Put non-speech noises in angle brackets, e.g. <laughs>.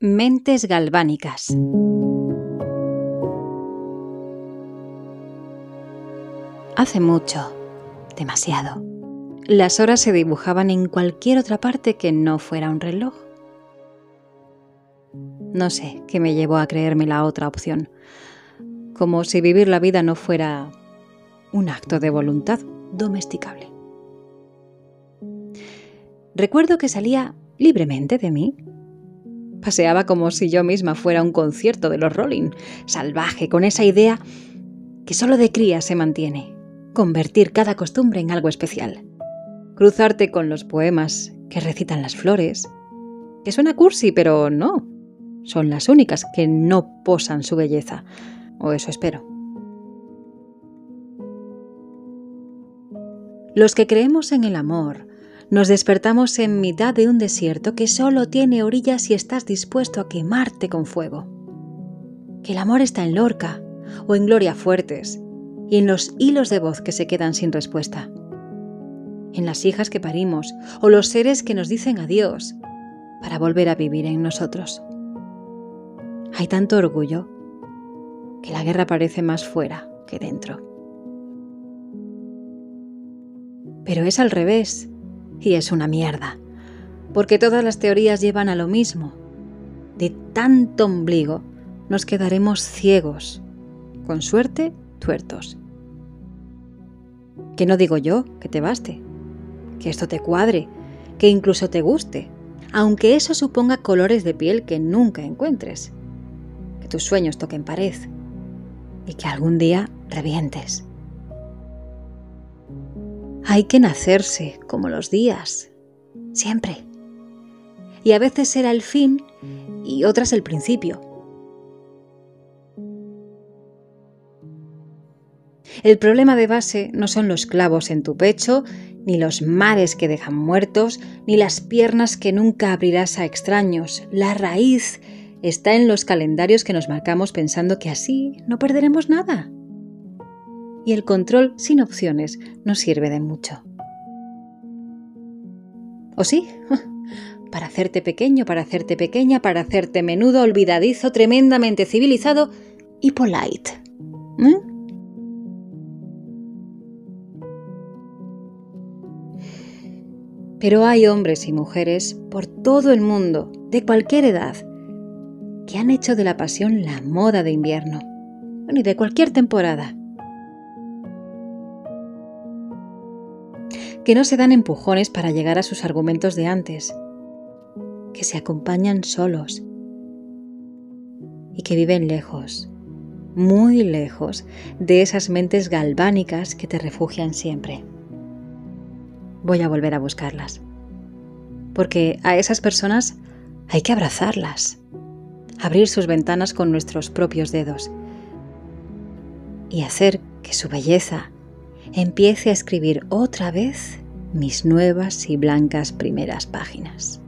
Mentes galvánicas. Hace mucho, demasiado, las horas se dibujaban en cualquier otra parte que no fuera un reloj. No sé qué me llevó a creerme la otra opción, como si vivir la vida no fuera un acto de voluntad domesticable. Recuerdo que salía libremente de mí. Paseaba como si yo misma fuera un concierto de los Rolling, salvaje, con esa idea que solo de cría se mantiene, convertir cada costumbre en algo especial. Cruzarte con los poemas que recitan las flores, que suena cursi, pero no, son las únicas que no posan su belleza, o eso espero. Los que creemos en el amor, nos despertamos en mitad de un desierto que solo tiene orillas si estás dispuesto a quemarte con fuego. Que el amor está en Lorca o en Gloria Fuertes y en los hilos de voz que se quedan sin respuesta. En las hijas que parimos o los seres que nos dicen adiós para volver a vivir en nosotros. Hay tanto orgullo que la guerra parece más fuera que dentro. Pero es al revés y es una mierda, porque todas las teorías llevan a lo mismo. De tanto ombligo nos quedaremos ciegos, con suerte, tuertos. Que no digo yo que te baste, que esto te cuadre, que incluso te guste, aunque eso suponga colores de piel que nunca encuentres, que tus sueños toquen pared y que algún día revientes. Hay que nacerse como los días, siempre. Y a veces será el fin y otras el principio. El problema de base no son los clavos en tu pecho, ni los mares que dejan muertos, ni las piernas que nunca abrirás a extraños. La raíz está en los calendarios que nos marcamos pensando que así no perderemos nada y el control sin opciones no sirve de mucho. ¿O sí? <laughs> Para hacerte pequeño, para hacerte pequeña, para hacerte menudo, olvidadizo, tremendamente civilizado y polite. ¿Eh? Pero hay hombres y mujeres por todo el mundo, de cualquier edad, que han hecho de la pasión la moda de invierno, y de cualquier temporada. Que no se dan empujones para llegar a sus argumentos de antes, que se acompañan solos y que viven lejos, muy lejos de esas mentes galvánicas que te refugian siempre. Voy a volver a buscarlas, porque a esas personas hay que abrazarlas, abrir sus ventanas con nuestros propios dedos y hacer que su belleza empiece a escribir otra vez mis nuevas y blancas primeras páginas.